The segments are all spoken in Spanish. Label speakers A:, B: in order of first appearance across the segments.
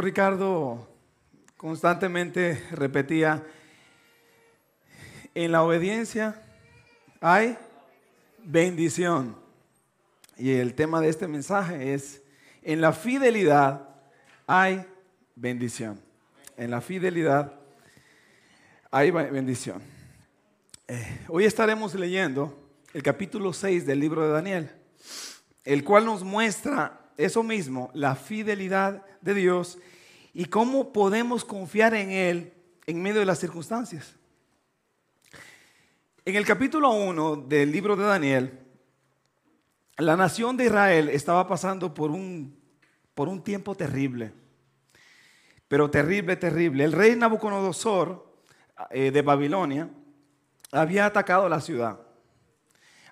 A: Ricardo constantemente repetía, en la obediencia hay bendición. Y el tema de este mensaje es, en la fidelidad hay bendición. En la fidelidad hay bendición. Eh, hoy estaremos leyendo el capítulo 6 del libro de Daniel, el cual nos muestra eso mismo, la fidelidad de Dios y cómo podemos confiar en Él en medio de las circunstancias. En el capítulo 1 del libro de Daniel, la nación de Israel estaba pasando por un, por un tiempo terrible, pero terrible, terrible. El rey Nabucodonosor eh, de Babilonia había atacado la ciudad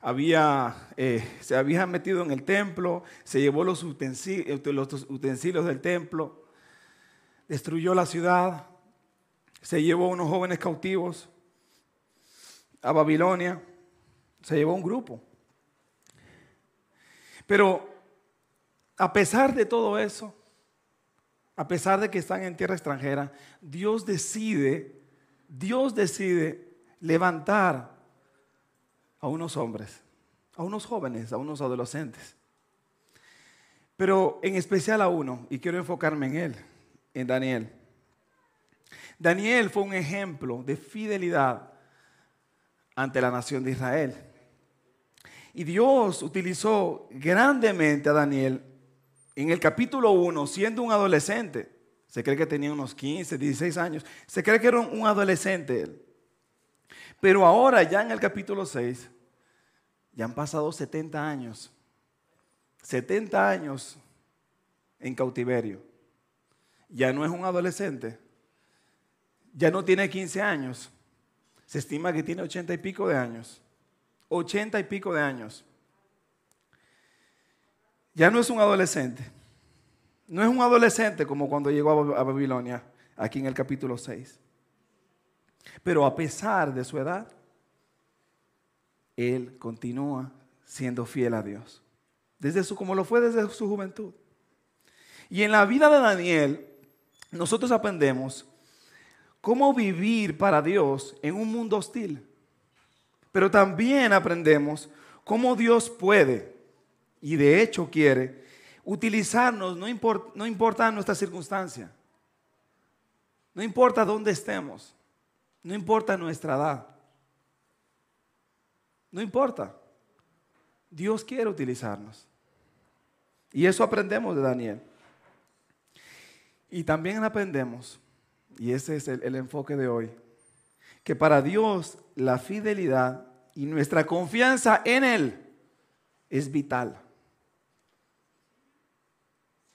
A: había, eh, se había metido en el templo, se llevó utensilios, los utensilios del templo, destruyó la ciudad, se llevó unos jóvenes cautivos a Babilonia, se llevó un grupo. Pero a pesar de todo eso, a pesar de que están en tierra extranjera, Dios decide, Dios decide levantar a unos hombres, a unos jóvenes, a unos adolescentes. Pero en especial a uno, y quiero enfocarme en él, en Daniel. Daniel fue un ejemplo de fidelidad ante la nación de Israel. Y Dios utilizó grandemente a Daniel en el capítulo 1, siendo un adolescente. Se cree que tenía unos 15, 16 años. Se cree que era un adolescente él. Pero ahora, ya en el capítulo 6, ya han pasado 70 años. 70 años en cautiverio. Ya no es un adolescente. Ya no tiene 15 años. Se estima que tiene 80 y pico de años. 80 y pico de años. Ya no es un adolescente. No es un adolescente como cuando llegó a Babilonia, aquí en el capítulo 6. Pero a pesar de su edad, él continúa siendo fiel a Dios. Desde su, como lo fue desde su juventud. Y en la vida de Daniel, nosotros aprendemos cómo vivir para Dios en un mundo hostil. Pero también aprendemos cómo Dios puede, y de hecho quiere, utilizarnos, no, no importa nuestra circunstancia, no importa dónde estemos. No importa nuestra edad. No importa. Dios quiere utilizarnos. Y eso aprendemos de Daniel. Y también aprendemos, y ese es el, enfoque de hoy, que para Dios la fidelidad y nuestra confianza en Él es vital.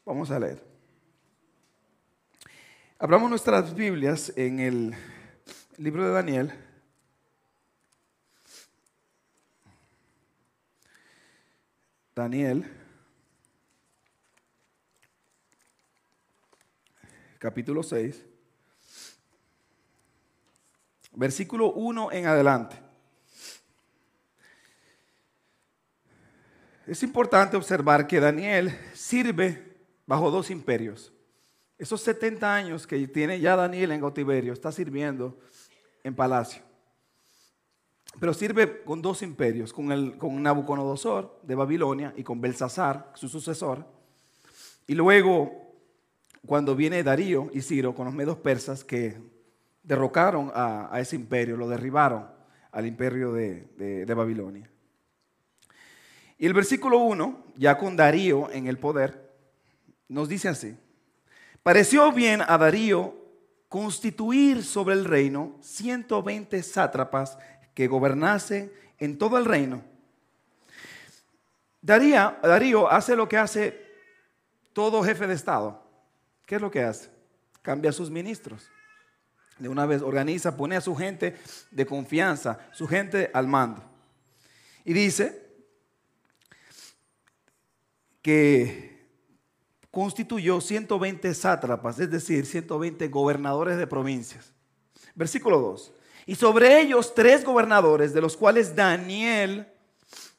A: Vamos a leer. Abramos nuestras Biblias en el libro de Daniel. Daniel, capítulo 6, versículo 1 en adelante. Es importante observar que Daniel sirve bajo dos imperios. Esos 70 años que tiene ya Daniel en cautiverio, está sirviendo en palacio. Pero sirve con dos imperios, con, el, con Nabucodonosor de Babilonia y con Belsasar, su sucesor. Y luego, cuando viene Darío y Ciro con los medos persas que derrocaron a, ese imperio, lo derribaron al imperio de, de Babilonia. Y el versículo 1, ya con Darío en el poder, nos dice así, pareció bien a Darío constituir sobre el reino 120 sátrapas que gobernasen en todo el reino. Darío, hace lo que hace todo jefe de Estado. ¿Qué es lo que hace? Cambia a sus ministros. De una vez organiza, pone a su gente de confianza, su gente al mando. Y dice que constituyó 120 sátrapas, es decir, 120 gobernadores de provincias. Versículo 2. Y sobre ellos tres gobernadores, de los cuales Daniel,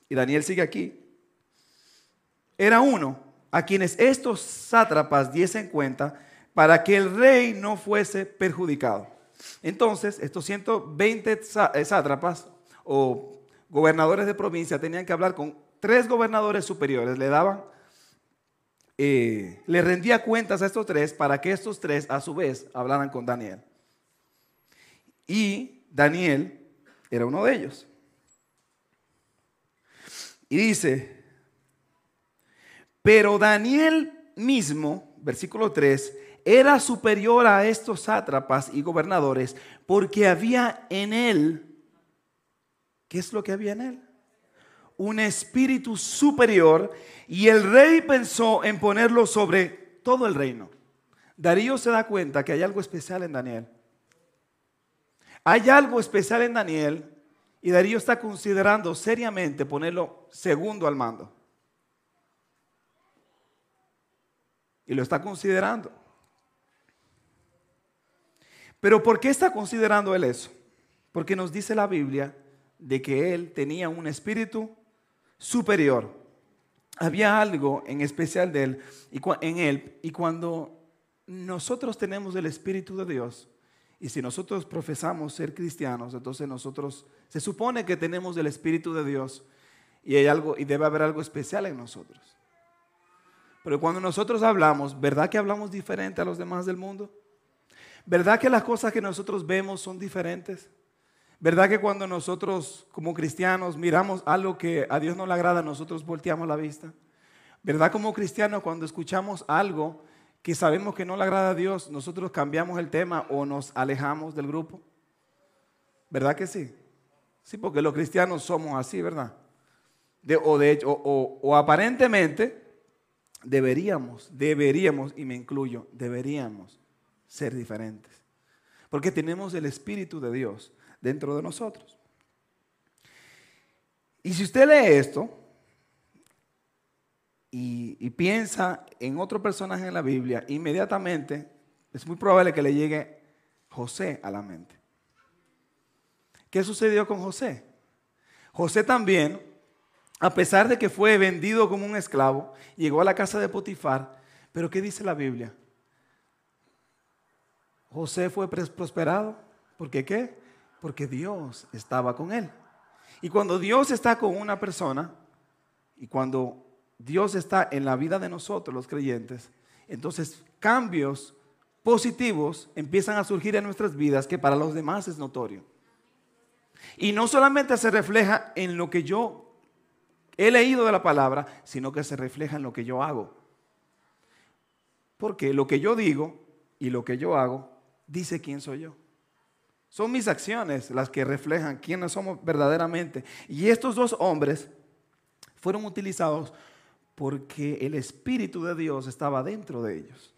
A: y Daniel sigue aquí, era uno a quienes estos sátrapas diesen cuenta para que el rey no fuese perjudicado. Entonces, estos 120 eh, sátrapas o gobernadores de provincia tenían que hablar con tres gobernadores superiores, le daban, eh, le rendía cuentas a estos tres para que estos tres a su vez hablaran con Daniel. Y Daniel era uno de ellos. Y dice, pero Daniel mismo, versículo 3, era superior a estos sátrapas y gobernadores porque había en él, ¿qué es lo que había en él? Un espíritu superior y el rey pensó en ponerlo sobre todo el reino. Darío se da cuenta que hay algo especial en Daniel. Hay algo especial en Daniel y Darío está considerando seriamente ponerlo segundo al mando. Y lo está considerando. Pero ¿por qué está considerando él eso? Porque nos dice la Biblia de que él tenía un espíritu superior. Había algo en especial de él en él y cuando nosotros tenemos el espíritu de Dios y si nosotros profesamos ser cristianos, entonces nosotros se supone que tenemos el espíritu de Dios y hay algo y debe haber algo especial en nosotros. Pero cuando nosotros hablamos, ¿verdad que hablamos diferente a los demás del mundo? ¿Verdad que las cosas que nosotros vemos son diferentes? ¿Verdad que cuando nosotros como cristianos miramos algo que a Dios no le agrada, nosotros volteamos la vista? ¿Verdad como cristianos cuando escuchamos algo que sabemos que no le agrada a Dios, nosotros cambiamos el tema o nos alejamos del grupo? ¿Verdad que sí? Sí, porque los cristianos somos así, ¿verdad? o de hecho, o aparentemente deberíamos, deberíamos, y me incluyo, deberíamos ser diferentes. Porque tenemos el Espíritu de Dios dentro de nosotros. Y si usted lee esto y, piensa en otro personaje en la Biblia, inmediatamente es muy probable que le llegue José a la mente. ¿Qué sucedió con José? José también, a pesar de que fue vendido como un esclavo, llegó a la casa de Potifar, pero ¿qué dice la Biblia? José fue prosperado. ¿Por qué qué? Porque Dios estaba con él. Y cuando Dios está con una persona, y cuando Dios está en la vida de nosotros, los creyentes, entonces cambios positivos empiezan a surgir en nuestras vidas que para los demás es notorio. Y no solamente se refleja en lo que yo he leído de la palabra, sino que se refleja en lo que yo hago. Porque lo que yo digo y lo que yo hago dice quién soy yo. Son mis acciones las que reflejan quiénes somos verdaderamente. Y estos dos hombres fueron utilizados porque el Espíritu de Dios estaba dentro de ellos.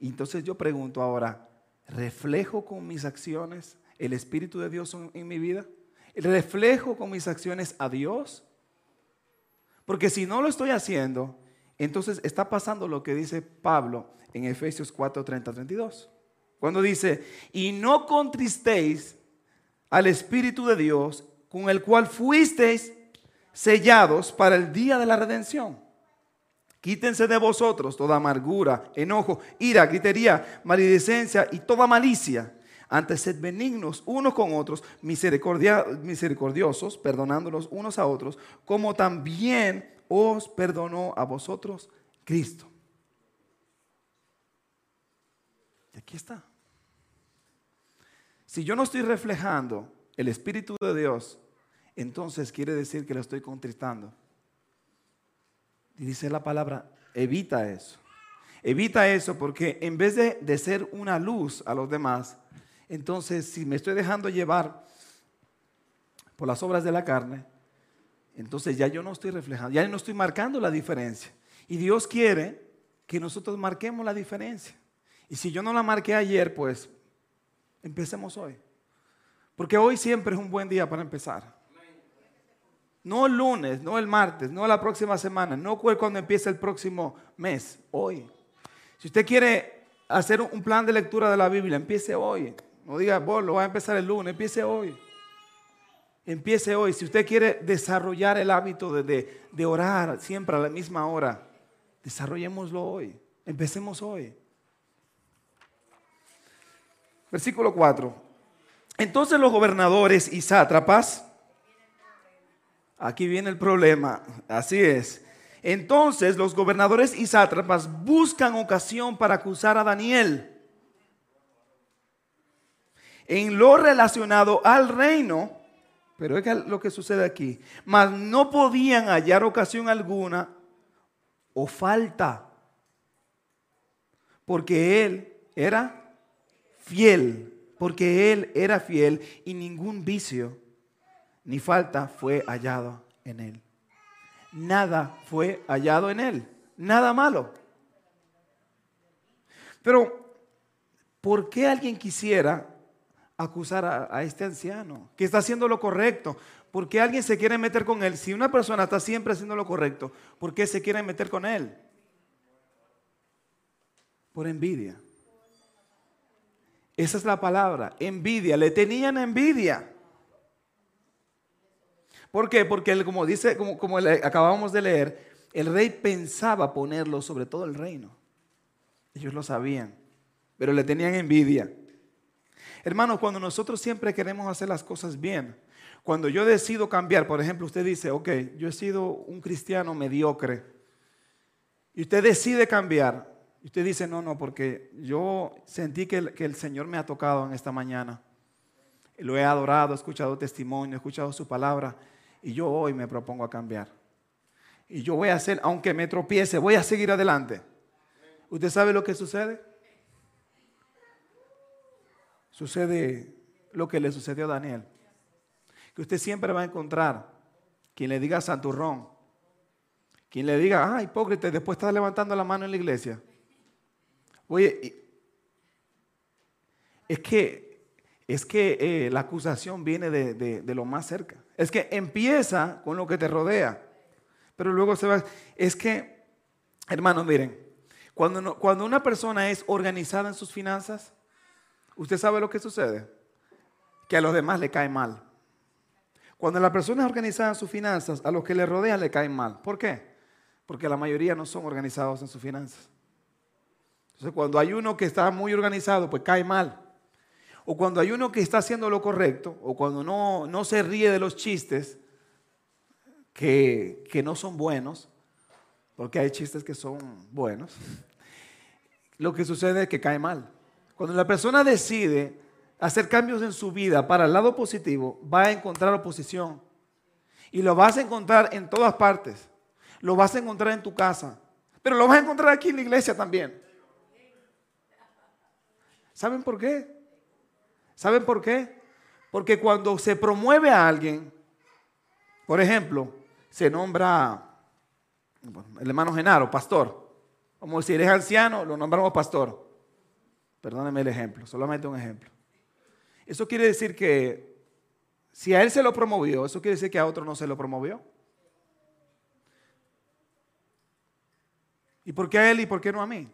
A: Entonces yo pregunto ahora, ¿reflejo con mis acciones el Espíritu de Dios en mi vida? ¿Reflejo con mis acciones a Dios? Porque si no lo estoy haciendo, entonces está pasando lo que dice Pablo en Efesios 4, 30, 32. Cuando dice, y no contristéis al Espíritu de Dios, con el cual fuisteis sellados para el día de la redención. Quítense de vosotros toda amargura, enojo, ira, gritería, maledicencia y toda malicia. Antes sed benignos unos con otros, misericordiosos, perdonándolos unos a otros, como también os perdonó a vosotros Cristo. Y aquí está. Si yo no estoy reflejando el Espíritu de Dios, entonces quiere decir que lo estoy contristando. Y dice la palabra, evita eso. Evita eso porque en vez de, de ser una luz a los demás, entonces si me estoy dejando llevar por las obras de la carne, entonces ya yo no estoy reflejando, ya no estoy marcando la diferencia. Y Dios quiere que nosotros marquemos la diferencia. Y si yo no la marqué ayer, pues Empecemos hoy. Porque hoy siempre es un buen día para empezar. No el lunes, no el martes, no la próxima semana, no cuando empiece el próximo mes, hoy. Si usted quiere hacer un plan de lectura de la Biblia, empiece hoy. No diga, vos lo va a empezar el lunes, empiece hoy. Empiece hoy. Si usted quiere desarrollar el hábito de, de orar siempre a la misma hora, desarrollémoslo hoy. Empecemos hoy. Versículo 4. Entonces los gobernadores y sátrapas, aquí viene el problema, así es. Entonces los gobernadores y sátrapas buscan ocasión para acusar a Daniel en lo relacionado al reino, pero es lo que sucede aquí, mas no podían hallar ocasión alguna o falta, porque él era fiel, porque él era fiel y ningún vicio ni falta fue hallado en él. Nada fue hallado en él, nada malo. Pero, ¿por qué alguien quisiera acusar a, este anciano que está haciendo lo correcto? ¿Por qué alguien se quiere meter con él? Si una persona está siempre haciendo lo correcto, ¿por qué se quiere meter con él? Por envidia. Esa es la palabra, envidia. Le tenían envidia. ¿Por qué? Porque como dice, como, como acabamos de leer, el rey pensaba ponerlo sobre todo el reino. Ellos lo sabían, pero le tenían envidia. Hermanos, cuando nosotros siempre queremos hacer las cosas bien, cuando yo decido cambiar, por ejemplo, usted dice, ok, yo he sido un cristiano mediocre, y usted decide cambiar, y usted dice, no, no, porque yo sentí que el, que el Señor me ha tocado en esta mañana. Lo he adorado, he escuchado testimonio, he escuchado su palabra, y yo hoy me propongo a cambiar. Y yo voy a hacer, aunque me tropiece, voy a seguir adelante. ¿Usted sabe lo que sucede? Sucede lo que le sucedió a Daniel que usted siempre va a encontrar quien le diga santurrón, quien le diga, ah, hipócrita, después está levantando la mano en la iglesia. Oye, es que, es que eh, la acusación viene de, de, lo más cerca. Es que empieza con lo que te rodea, pero luego se va. Es que, hermanos, miren, cuando, cuando una persona es organizada en sus finanzas, usted sabe lo que sucede, que a los demás le cae mal. Cuando la persona es organizada en sus finanzas, a los que le rodean le caen mal. ¿Por qué? Porque la mayoría no son organizados en sus finanzas. Cuando hay uno que está muy organizado, pues cae mal. O cuando hay uno que está haciendo lo correcto, o cuando no, no se ríe de los chistes que, que no son buenos, porque hay chistes que son buenos, lo que sucede es que cae mal. Cuando la persona decide hacer cambios en su vida para el lado positivo, va a encontrar oposición. Y lo vas a encontrar en todas partes. Lo vas a encontrar en tu casa. Pero lo vas a encontrar aquí en la iglesia también. ¿Saben por qué? ¿Saben por qué? Porque cuando se promueve a alguien, por ejemplo, se nombra el hermano Genaro, pastor. Como si eres anciano, lo nombramos pastor. Perdóneme el ejemplo, solamente un ejemplo. Eso quiere decir que si a él se lo promovió, eso quiere decir que a otro no se lo promovió. ¿Y por qué a él y por qué no a mí?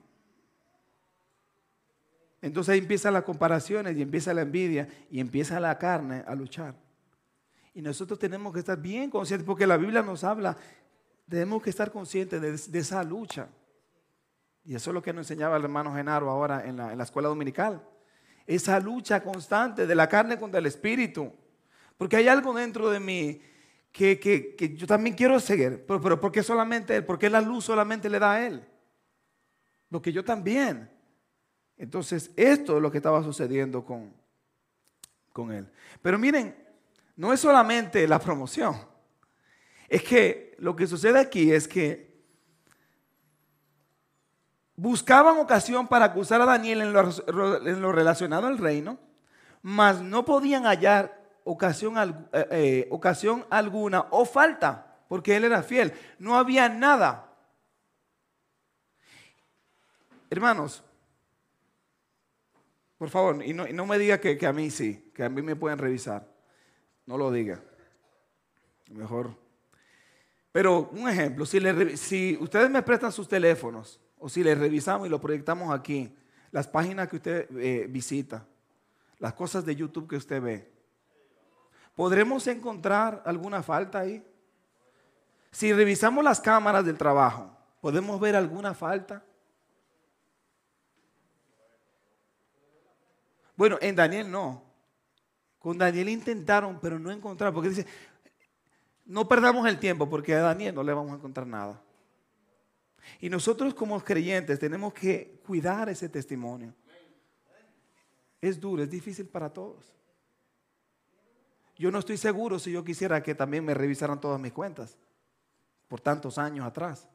A: Entonces ahí empiezan las comparaciones y empieza la envidia y empieza la carne a luchar. Y nosotros tenemos que estar bien conscientes porque la Biblia nos habla, tenemos que estar conscientes de, esa lucha. Y eso es lo que nos enseñaba el hermano Genaro ahora en la escuela dominical esa lucha constante de la carne contra el espíritu. Porque hay algo dentro de mí que, yo también quiero seguir. Pero, pero ¿por qué solamente Él? ¿Por qué la luz solamente le da a Él? Lo que yo también. Entonces, esto es lo que estaba sucediendo con, con Él. Pero miren, no es solamente la promoción. Es que lo que sucede aquí es que buscaban ocasión para acusar a Daniel en lo, relacionado al reino, mas no podían hallar ocasión, eh, eh, ocasión alguna o falta, porque él era fiel. No había nada. Hermanos, por favor, y no, me diga que, a mí sí, que a mí me pueden revisar. No lo diga. Mejor. Pero un ejemplo, si, si ustedes me prestan sus teléfonos, o si le revisamos y lo proyectamos aquí, las páginas que usted eh, visita, las cosas de YouTube que usted ve, ¿podremos encontrar alguna falta ahí? Si revisamos las cámaras del trabajo, ¿podemos ver alguna falta? Bueno, en Daniel no. Con Daniel intentaron, pero no encontraron. Porque dice, no perdamos el tiempo porque a Daniel no le vamos a encontrar nada. Y nosotros como creyentes tenemos que cuidar ese testimonio. Es duro, es difícil para todos. Yo no estoy seguro si yo quisiera que también me revisaran todas mis cuentas por tantos años atrás.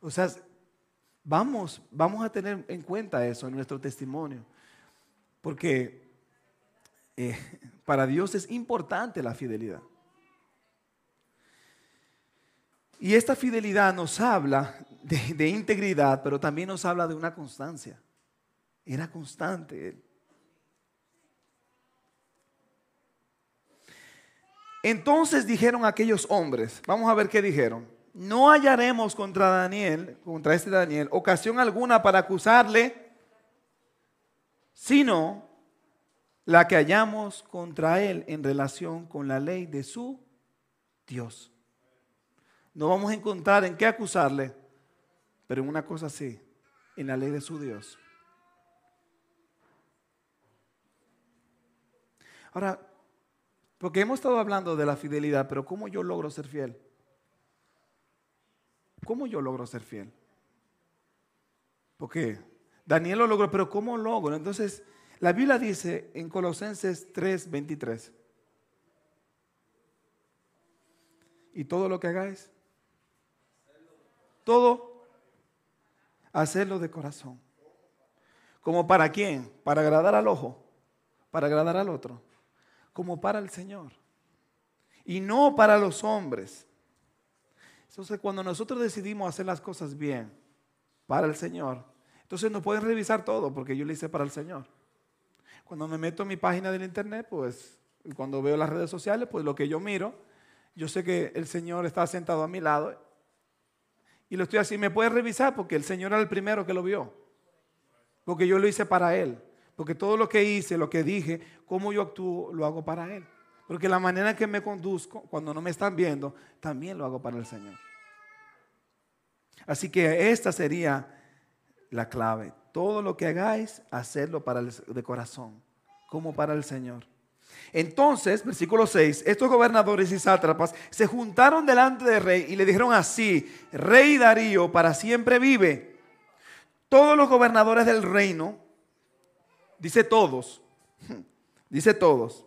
A: O sea, vamos, vamos a tener en cuenta eso en nuestro testimonio. Porque eh, para Dios es importante la fidelidad. Y esta fidelidad nos habla de, de, integridad, pero también nos habla de una constancia. Era constante él. Entonces dijeron aquellos hombres, vamos a ver qué dijeron, no hallaremos contra Daniel, contra este Daniel, ocasión alguna para acusarle, sino la que hallamos contra él en relación con la ley de su Dios. No vamos a encontrar en qué acusarle, pero en una cosa sí, en la ley de su Dios. Ahora, porque hemos estado hablando de la fidelidad, pero ¿cómo yo logro ser fiel? ¿Cómo yo logro ser fiel? Porque Daniel lo logró, pero ¿cómo logro? Entonces, la Biblia dice en Colosenses 3:23, y todo lo que hagáis, todo, hacerlo de corazón. ¿Como para quién? Para agradar al ojo, para agradar al otro como para el Señor y no para los hombres. Entonces, cuando nosotros decidimos hacer las cosas bien para el Señor, entonces no pueden revisar todo porque yo lo hice para el Señor. Cuando me meto en mi página del internet, pues, cuando veo las redes sociales, pues lo que yo miro, yo sé que el Señor está sentado a mi lado y lo estoy así. Me puede revisar porque el Señor era el primero que lo vio, porque yo lo hice para Él. Porque todo lo que hice, lo que dije, cómo yo actúo, lo hago para Él. Porque la manera que me conduzco, cuando no me están viendo, también lo hago para el Señor. Así que esta sería la clave. Todo lo que hagáis, hacerlo para el, de corazón, como para el Señor. Entonces, versículo 6, estos gobernadores y sátrapas se juntaron delante del rey y le dijeron así, Rey Darío para siempre vive. Todos los gobernadores del reino dice todos, dice todos,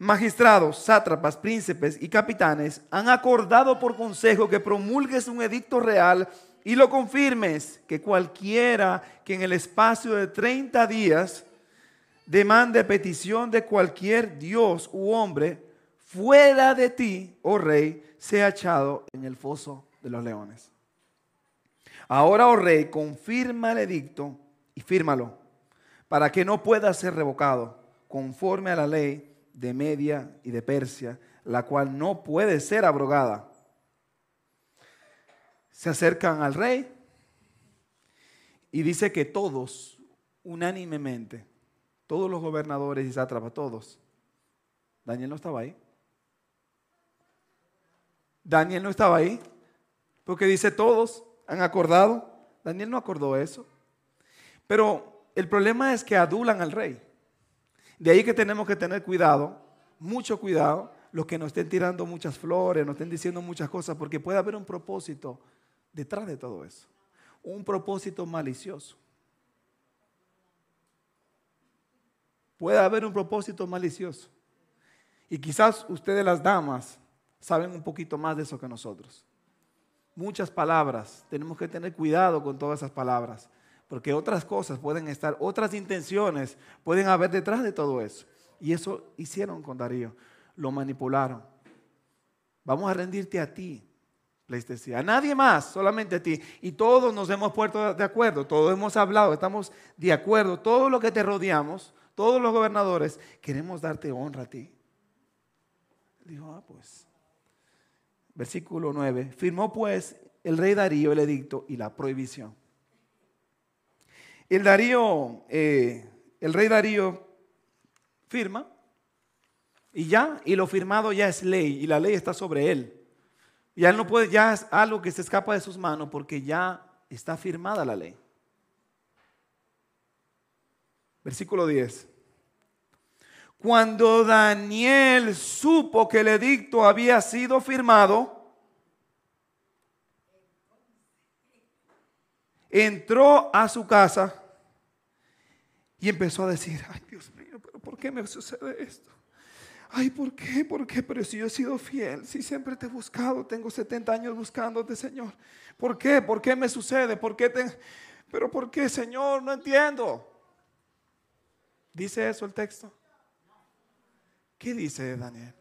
A: magistrados, sátrapas, príncipes y capitanes han acordado por consejo que promulgues un edicto real y lo confirmes que cualquiera que en el espacio de 30 días demande petición de cualquier dios u hombre fuera de ti, oh rey, sea echado en el foso de los leones. Ahora, oh rey, confirma el edicto y fírmalo para que no pueda ser revocado conforme a la ley de Media y de Persia, la cual no puede ser abrogada. Se acercan al rey y dice que todos, unánimemente, todos los gobernadores y sátrapas, todos, Daniel no estaba ahí. Daniel no estaba ahí, porque dice todos han acordado. Daniel no acordó eso. Pero el problema es que adulan al rey. De ahí que tenemos que tener cuidado, mucho cuidado, los que nos estén tirando muchas flores, nos estén diciendo muchas cosas, porque puede haber un propósito detrás de todo eso. Un propósito malicioso. Puede haber un propósito malicioso. Y quizás ustedes las damas saben un poquito más de eso que nosotros. Muchas palabras, tenemos que tener cuidado con todas esas palabras porque otras cosas pueden estar, otras intenciones pueden haber detrás de todo eso. Y eso hicieron con Darío, lo manipularon. Vamos a rendirte a ti, les a nadie más, solamente a ti. Y todos nos hemos puesto de acuerdo, todos hemos hablado, estamos de acuerdo, todo lo que te rodeamos, todos los gobernadores, queremos darte honra a ti. Dijo, ah, pues. Versículo 9. Firmó pues el rey Darío el edicto y la prohibición. El Darío, eh, el rey Darío firma y ya, y lo firmado ya es ley y la ley está sobre él. Ya no puede, ya es algo que se escapa de sus manos porque ya está firmada la ley. Versículo 10. Cuando Daniel supo que el edicto había sido firmado, entró a su casa y empezó a decir, ay Dios mío, pero ¿por qué me sucede esto? Ay, ¿por qué? ¿Por qué? Pero si yo he sido fiel, si siempre te he buscado, tengo 70 años buscándote, Señor. ¿Por qué? ¿Por qué me sucede? ¿Por qué. Pero ¿por qué, Señor? No entiendo. ¿Dice eso el texto? ¿Qué dice Daniel?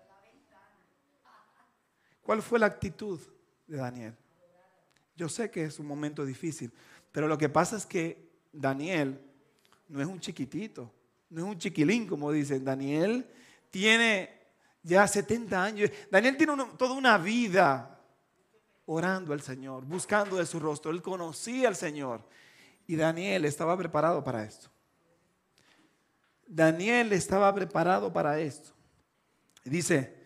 A: ¿Cuál fue la actitud de Daniel? Yo sé que es un momento difícil, pero lo que pasa es que Daniel no es un chiquitito, no es un chiquilín, como dicen. Daniel tiene ya 70 años. Daniel tiene toda una vida orando al Señor, buscando de su rostro. Él conocía al Señor. Y Daniel estaba preparado para esto. Daniel estaba preparado para esto. Dice,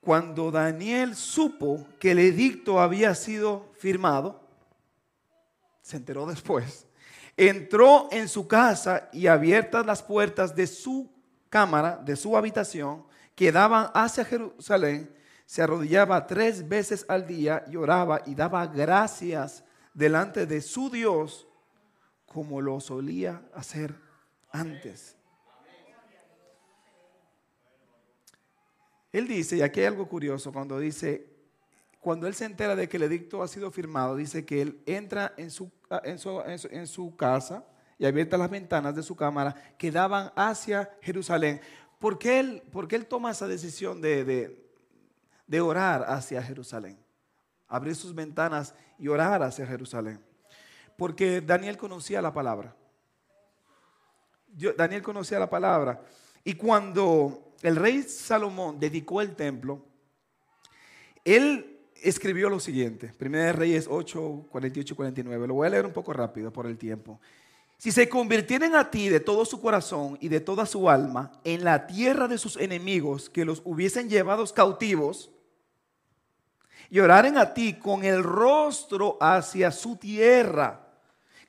A: cuando Daniel supo que el edicto había sido firmado, se enteró después, entró en su casa y abiertas las puertas de su cámara, de su habitación, que daban hacia Jerusalén, se arrodillaba tres veces al día y oraba y daba gracias delante de su Dios como lo solía hacer antes. Él dice, y aquí hay algo curioso, cuando dice, cuando él se entera de que el edicto ha sido firmado, dice que él entra en su, en su, en su, casa y abierta las ventanas de su cámara que daban hacia Jerusalén. ¿Por qué él, él toma esa decisión de, de, de orar hacia Jerusalén? Abrir sus ventanas y orar hacia Jerusalén. Porque Daniel conocía la palabra. Daniel conocía la palabra. Y cuando el rey Salomón dedicó el templo, él escribió lo siguiente, Primera de Reyes 8, 48 49. Lo voy a leer un poco rápido por el tiempo. Si se convirtieren a ti de todo su corazón y de toda su alma en la tierra de sus enemigos que los hubiesen llevados cautivos, y oraren a ti con el rostro hacia su tierra,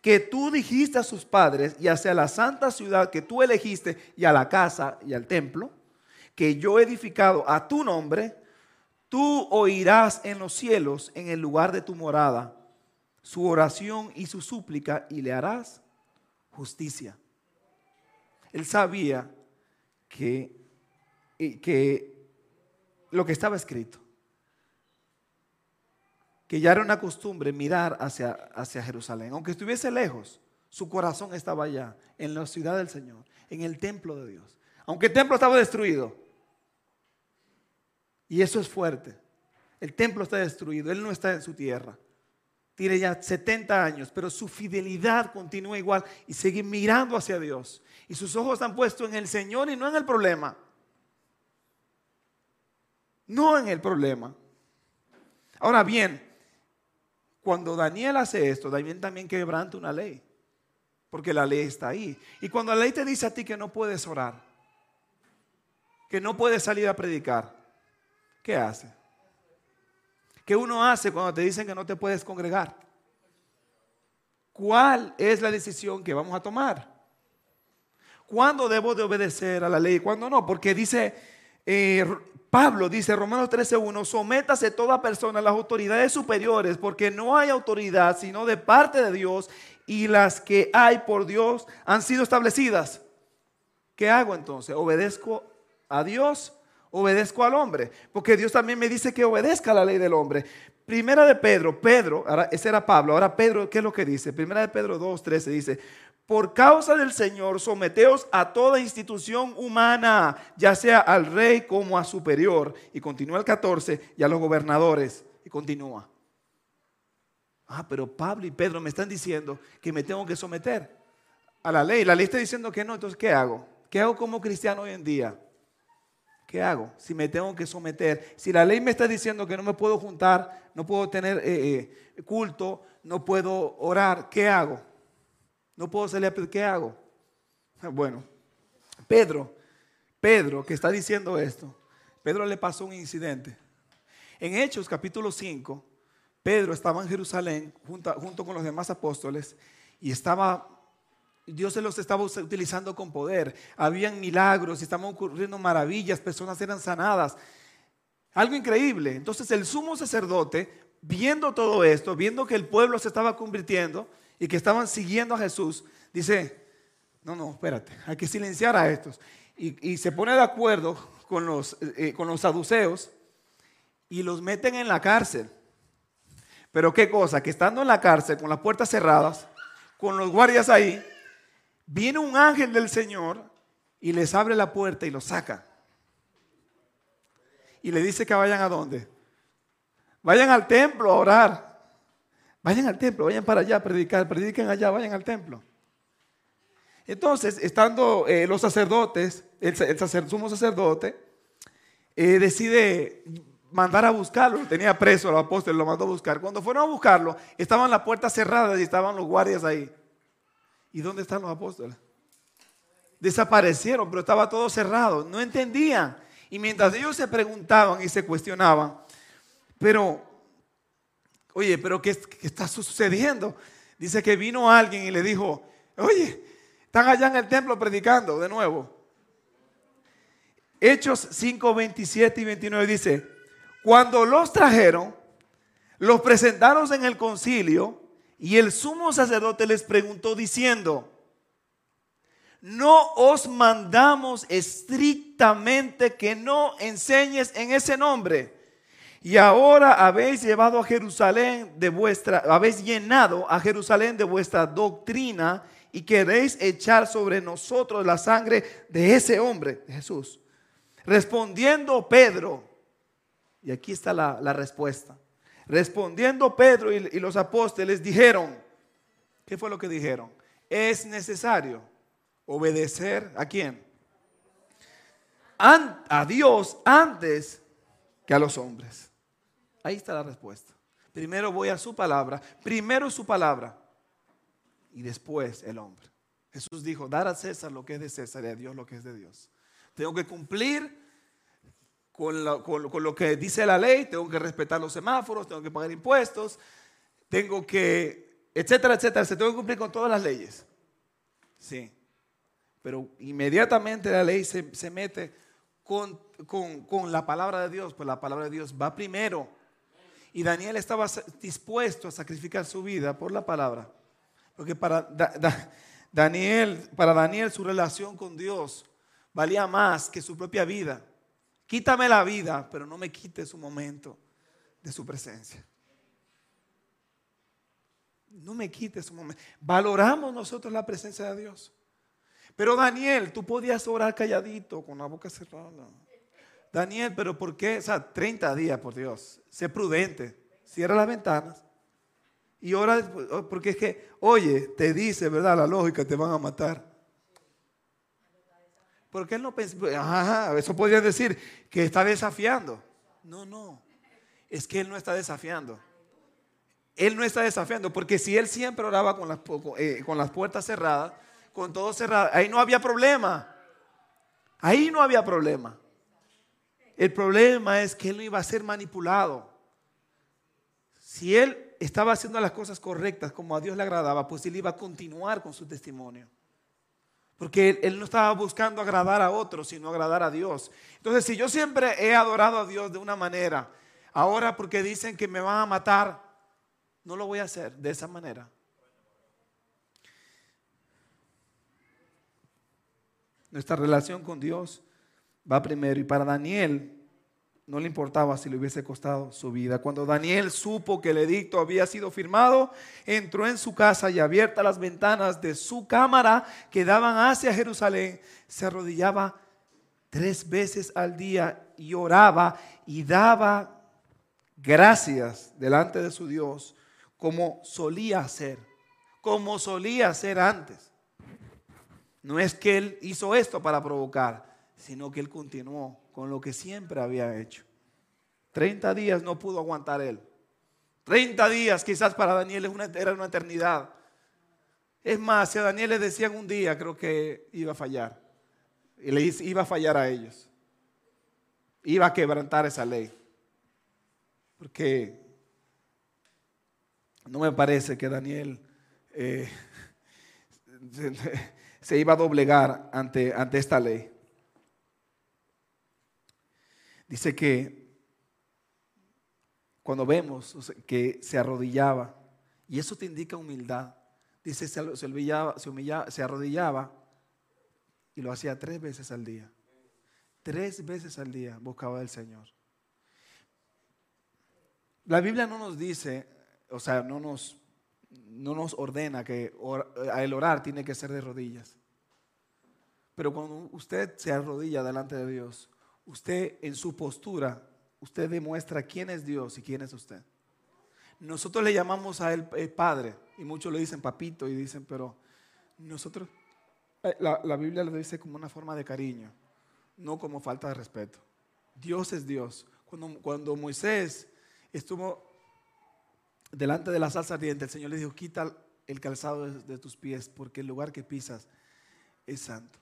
A: que tú dijiste a sus padres, y hacia la santa ciudad que tú elegiste, y a la casa y al templo, que yo he edificado a tu nombre, tú oirás en los cielos, en el lugar de tu morada, su oración y su súplica, y le harás justicia. Él sabía que, que lo que estaba escrito, que ya era una costumbre mirar hacia, hacia Jerusalén, aunque estuviese lejos, su corazón estaba allá, en la ciudad del Señor, en el templo de Dios. Aunque el templo estaba destruido, y eso es fuerte. El templo está destruido, él no está en su tierra. Tiene ya 70 años, pero su fidelidad continúa igual y sigue mirando hacia Dios. Y sus ojos están puestos en el Señor y no en el problema. No en el problema. Ahora bien, cuando Daniel hace esto, Daniel también quebranta una ley. Porque la ley está ahí. Y cuando la ley te dice a ti que no puedes orar, que no puedes salir a predicar, ¿qué hace? ¿Qué uno hace cuando te dicen que no te puedes congregar? ¿Cuál es la decisión que vamos a tomar? ¿Cuándo debo de obedecer a la ley? ¿Cuándo no? Porque dice eh, Pablo, dice Romanos 13.1, sométase toda persona a las autoridades superiores, porque no hay autoridad sino de parte de Dios y las que hay por Dios han sido establecidas. ¿Qué hago entonces? ¿Obedezco a Dios obedezco al hombre, porque Dios también me dice que obedezca la ley del hombre. Primera de Pedro, Pedro, ese era Pablo, ahora Pedro, ¿qué es lo que dice? Primera de Pedro 2, 13 dice, por causa del Señor, someteos a toda institución humana, ya sea al rey como a superior. Y continúa el 14, y a los gobernadores. Y continúa. Ah, pero Pablo y Pedro me están diciendo que me tengo que someter a la ley. La ley está diciendo que no, entonces ¿qué hago? ¿Qué hago como cristiano hoy en día? ¿Qué hago? Si me tengo que someter, si la ley me está diciendo que no me puedo juntar, no puedo tener eh, eh, culto, no puedo orar, ¿qué hago? No puedo salir a ¿qué hago? Bueno, Pedro, Pedro que está diciendo esto, Pedro le pasó un incidente. En Hechos capítulo 5, Pedro estaba en Jerusalén junto con los demás apóstoles y estaba Dios se los estaba utilizando con poder. Habían milagros, estaban ocurriendo maravillas, personas eran sanadas. Algo increíble. Entonces el sumo sacerdote, viendo todo esto, viendo que el pueblo se estaba convirtiendo y que estaban siguiendo a Jesús, dice, no, no, espérate, hay que silenciar a estos. Y, se pone de acuerdo con los, eh, con los saduceos y los meten en la cárcel. Pero qué cosa, que estando en la cárcel con las puertas cerradas, con los guardias ahí, viene un ángel del Señor y les abre la puerta y los saca. Y le dice que vayan a dónde? Vayan al templo a orar. Vayan al templo, vayan para allá a predicar, prediquen allá, vayan al templo. Entonces, estando eh, los sacerdotes, el, sumo sacerdote, eh, decide mandar a buscarlo. Tenía preso al apóstol, lo mandó a buscar. Cuando fueron a buscarlo, estaban las puertas cerradas y estaban los guardias ahí. ¿Y dónde están los apóstoles? Desaparecieron, pero estaba todo cerrado. No entendían. Y mientras ellos se preguntaban y se cuestionaban, pero, oye, pero ¿qué, qué está sucediendo? Dice que vino alguien y le dijo, oye, están allá en el templo predicando de nuevo. Hechos 5, 27 y 29 dice, cuando los trajeron, los presentaron en el concilio y el sumo sacerdote les preguntó diciendo, no os mandamos estrictamente que no enseñes en ese nombre. Y ahora habéis llevado a Jerusalén de vuestra, habéis llenado a Jerusalén de vuestra doctrina y queréis echar sobre nosotros la sangre de ese hombre, Jesús. Respondiendo Pedro, y aquí está la, respuesta. Respondiendo Pedro y, los apóstoles dijeron, ¿qué fue lo que dijeron? Es necesario obedecer a quién? a Dios antes que a los hombres. Ahí está la respuesta. Primero voy a su palabra, primero su palabra y después el hombre. Jesús dijo, dar a César lo que es de César y a Dios lo que es de Dios. Tengo que cumplir con lo, que dice la ley, tengo que respetar los semáforos, tengo que pagar impuestos, tengo que, etcétera, etcétera, se tengo que cumplir con todas las leyes. Sí, pero inmediatamente la ley se, se mete con, con, la palabra de Dios, pues la palabra de Dios va primero. Y Daniel estaba dispuesto a sacrificar su vida por la palabra. Porque para Daniel, para Daniel su relación con Dios valía más que su propia vida. Quítame la vida, pero no me quite su momento de su presencia. No me quite su momento. Valoramos nosotros la presencia de Dios. Pero Daniel, tú podías orar calladito, con la boca cerrada. Daniel, pero ¿por qué? O sea, 30 días, por Dios. Sé prudente. Cierra las ventanas. Y ahora, porque es que, oye, te dice, ¿verdad? La lógica, te van a matar. Porque él no pensó, ajá, eso podría decir que está desafiando. No, no, es que él no está desafiando. Él no está desafiando, porque si él siempre oraba con las, eh, con las puertas cerradas, con todo cerrado, ahí no había problema. Ahí no había problema. El problema es que él no iba a ser manipulado. Si él estaba haciendo las cosas correctas como a Dios le agradaba, pues él iba a continuar con su testimonio. Porque él, no estaba buscando agradar a otros, sino agradar a Dios. Entonces, si yo siempre he adorado a Dios de una manera, ahora porque dicen que me van a matar, no lo voy a hacer de esa manera. Nuestra relación con Dios va primero. Y para Daniel, no le importaba si le hubiese costado su vida. Cuando Daniel supo que el edicto había sido firmado, entró en su casa y abiertas las ventanas de su cámara que daban hacia Jerusalén, se arrodillaba tres veces al día y oraba y daba gracias delante de su Dios como solía hacer, como solía hacer antes. No es que él hizo esto para provocar, sino que él continuó con lo que siempre había hecho. 30 días no pudo aguantar él. 30 días quizás para Daniel era una eternidad. Es más, si a Daniel le decían un día, creo que iba a fallar. Y le iba a fallar a ellos. Iba a quebrantar esa ley. Porque no me parece que Daniel eh, se, iba a doblegar ante, ante esta ley. Dice que cuando vemos que se arrodillaba, y eso te indica humildad, dice se, se, humillaba, se, humillaba, se arrodillaba y lo hacía tres veces al día. Tres veces al día buscaba al Señor. La Biblia no nos dice, o sea, no nos, no nos ordena que el orar tiene que ser de rodillas. Pero cuando usted se arrodilla delante de Dios, usted en su postura, usted demuestra quién es Dios y quién es usted. Nosotros le llamamos a él eh, Padre y muchos le dicen papito y dicen, pero nosotros, eh, la, Biblia lo dice como una forma de cariño, no como falta de respeto. Dios es Dios. Cuando, cuando Moisés estuvo delante de la salsa ardiente, el Señor le dijo, quita el calzado de, tus pies porque el lugar que pisas es santo.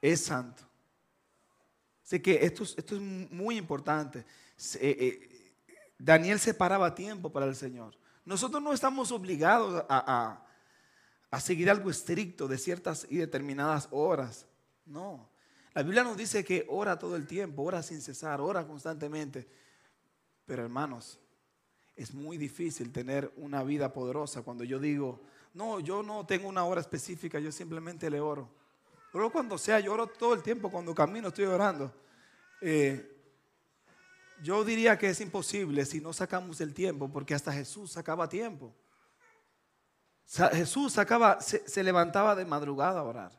A: Es santo. Así que esto, esto es muy importante. Eh, eh, Daniel separaba tiempo para el Señor. Nosotros no estamos obligados a, a seguir algo estricto de ciertas y determinadas horas. No. La Biblia nos dice que ora todo el tiempo, ora sin cesar, ora constantemente. Pero hermanos, es muy difícil tener una vida poderosa cuando yo digo, no, yo no tengo una hora específica, yo simplemente le oro. Oro cuando sea, yo oro todo el tiempo, cuando camino estoy orando. Eh, yo diría que es imposible si no sacamos el tiempo, porque hasta Jesús sacaba tiempo. Jesús sacaba, se, levantaba de madrugada a orar.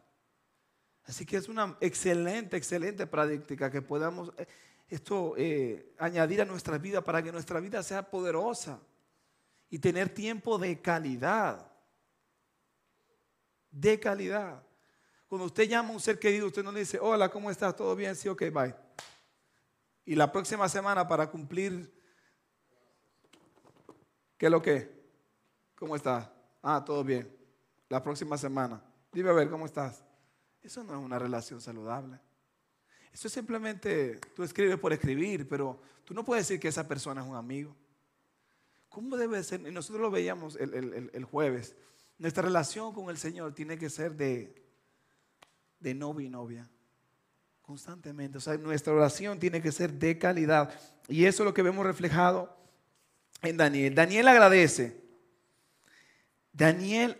A: Así que es una excelente, excelente práctica que podamos eh, esto eh, añadir a nuestra vida para que nuestra vida sea poderosa y tener tiempo de calidad. De calidad. Cuando usted llama a un ser querido, usted no le dice, hola, ¿cómo estás? ¿Todo bien? Sí, ok, bye. Y la próxima semana para cumplir, ¿qué es lo que? ¿Cómo estás? Ah, todo bien. La próxima semana. Dime a ver, ¿cómo estás? Eso no es una relación saludable. Eso es simplemente, tú escribes por escribir, pero tú no puedes decir que esa persona es un amigo. ¿Cómo debe ser? Y nosotros lo veíamos el, jueves. Nuestra relación con el Señor tiene que ser de, de novio y novia. Constantemente. O sea, nuestra oración tiene que ser de calidad. Y eso es lo que vemos reflejado en Daniel. Daniel agradece. Daniel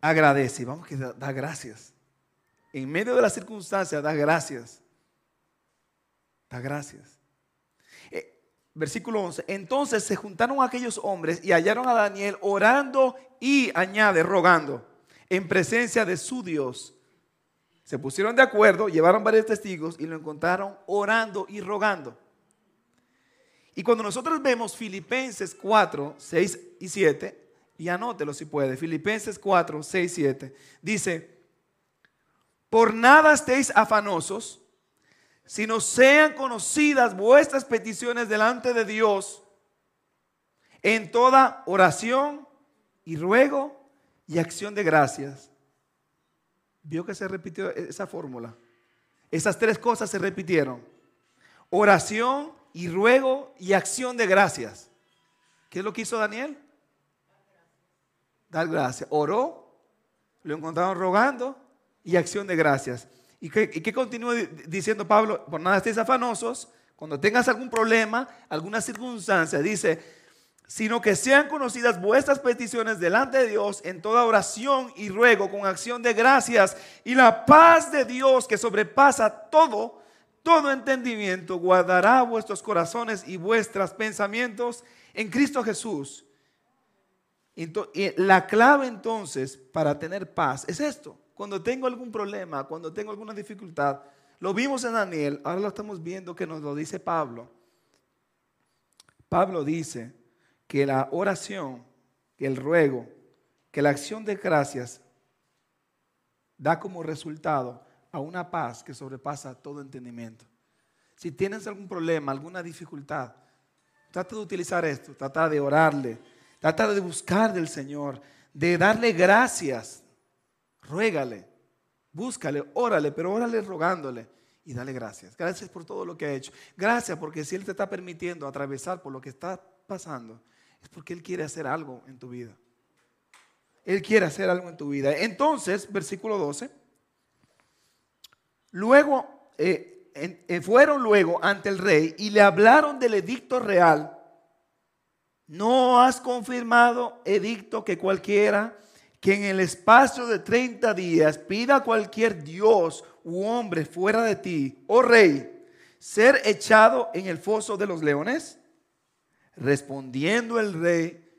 A: agradece. Vamos que da gracias en medio de las circunstancias, da gracias. Da gracias. Eh, versículo 11. Entonces se juntaron aquellos hombres y hallaron a Daniel orando y, añade, rogando en presencia de su Dios. Se pusieron de acuerdo, llevaron varios testigos y lo encontraron orando y rogando. Y cuando nosotros vemos Filipenses 4, 6 y 7, y anótelo si puede, Filipenses 4, 6 y 7, dice, por nada estéis afanosos, sino sean conocidas vuestras peticiones delante de Dios en toda oración y ruego y acción de gracias. Vio que se repitió esa fórmula. Esas tres cosas se repitieron. Oración y ruego y acción de gracias. ¿Qué es lo que hizo Daniel? Dar gracias. Oró, lo encontraron rogando y acción de gracias. ¿Y qué, continúa diciendo Pablo? Por nada estéis afanosos. Cuando tengas algún problema, alguna circunstancia, dice, sino que sean conocidas vuestras peticiones delante de Dios en toda oración y ruego con acción de gracias. Y la paz de Dios que sobrepasa todo, todo entendimiento, guardará vuestros corazones y vuestros pensamientos en Cristo Jesús. Y la clave entonces para tener paz es esto cuando tengo algún problema, cuando tengo alguna dificultad, lo vimos en Daniel, ahora lo estamos viendo que nos lo dice Pablo. Pablo dice que la oración, que el ruego, que la acción de gracias da como resultado a una paz que sobrepasa todo entendimiento. Si tienes algún problema, alguna dificultad, trata de utilizar esto, trata de orarle, trata de buscar del Señor, de darle gracias ruégale, búscale, órale, pero órale rogándole y dale gracias. Gracias por todo lo que ha hecho. Gracias porque si Él te está permitiendo atravesar por lo que está pasando, es porque Él quiere hacer algo en tu vida. Él quiere hacer algo en tu vida. Entonces, versículo 12. Luego, eh, eh, fueron luego ante el rey y le hablaron del edicto real. ¿No has confirmado, edicto, que cualquiera que en el espacio de 30 días pida a cualquier dios u hombre fuera de ti, oh rey, ser echado en el foso de los leones? Respondiendo el rey,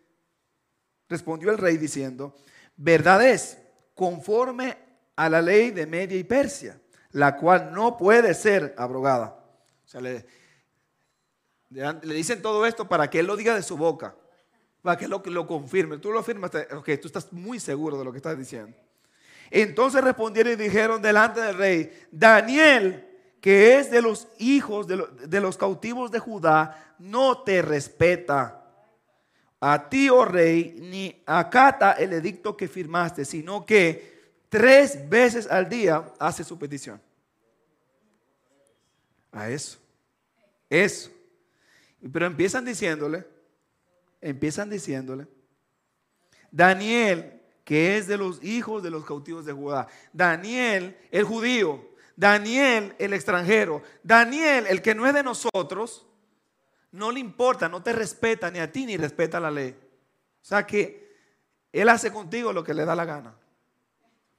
A: respondió el rey diciendo, verdad es, conforme a la ley de Media y Persia, la cual no puede ser abrogada. O sea, le, le dicen todo esto para que él lo diga de su boca para que lo, lo confirme. Tú lo firmas, ok, tú estás muy seguro de lo que estás diciendo. Entonces respondieron y dijeron delante del rey, Daniel, que es de los hijos de, los cautivos de Judá, no te respeta. A ti, oh rey, ni acata el edicto que firmaste, sino que tres veces al día hace su petición. A eso. Eso. Pero empiezan diciéndole, empiezan diciéndole, Daniel, que es de los hijos de los cautivos de Judá, Daniel, el judío, Daniel, el extranjero, Daniel, el que no es de nosotros, no le importa, no te respeta ni a ti ni respeta la ley. O sea que él hace contigo lo que le da la gana,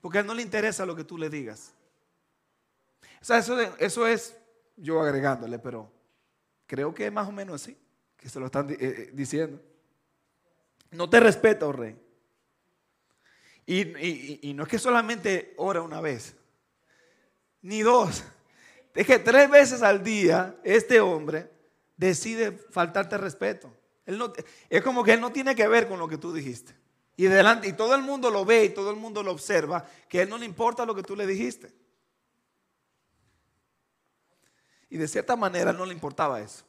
A: porque a él no le interesa lo que tú le digas. O sea, eso, eso es yo agregándole, pero creo que es más o menos así, que se lo están eh, eh, diciendo. No te respeta, oh rey. Y, no es que solamente ora una vez, ni dos. Es que tres veces al día este hombre decide faltarte respeto. Él no, es como que él no tiene que ver con lo que tú dijiste. Y, delante, y todo el mundo lo ve y todo el mundo lo observa, que a él no le importa lo que tú le dijiste. Y de cierta manera no le importaba eso.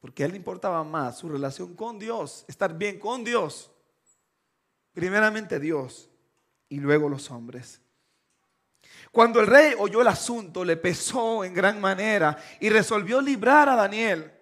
A: Porque a él le importaba más su relación con Dios, estar bien con Dios. Primeramente Dios y luego los hombres. Cuando el rey oyó el asunto, le pesó en gran manera y resolvió librar a Daniel.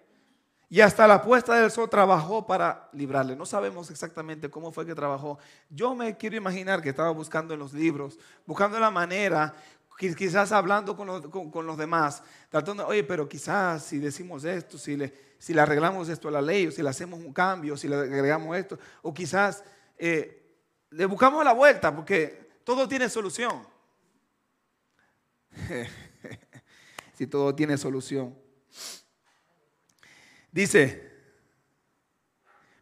A: Y hasta la puesta del sol trabajó para librarle. No sabemos exactamente cómo fue que trabajó. Yo me quiero imaginar que estaba buscando en los libros, buscando la manera quizás hablando con los, demás, tratando, oye, pero quizás si decimos esto, si le, si le arreglamos esto a la ley, o si le hacemos un cambio, si le agregamos esto, o quizás eh, le buscamos la vuelta, porque todo tiene solución. si todo tiene solución. Dice,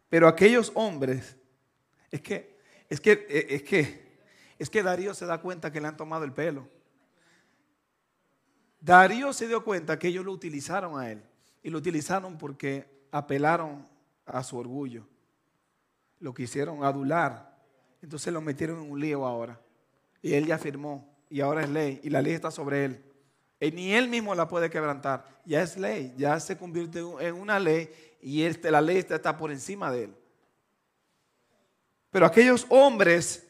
A: pero aquellos hombres, es que, es que, es que, es que Darío se da cuenta que le han tomado el pelo. Darío se dio cuenta que ellos lo utilizaron a él. Y lo utilizaron porque apelaron a su orgullo. Lo quisieron adular. Entonces lo metieron en un lío ahora. Y él ya firmó. Y ahora es ley. Y la ley está sobre él. Y ni él mismo la puede quebrantar. Ya es ley. Ya se convierte en una ley. Y este, la ley está por encima de él. Pero aquellos hombres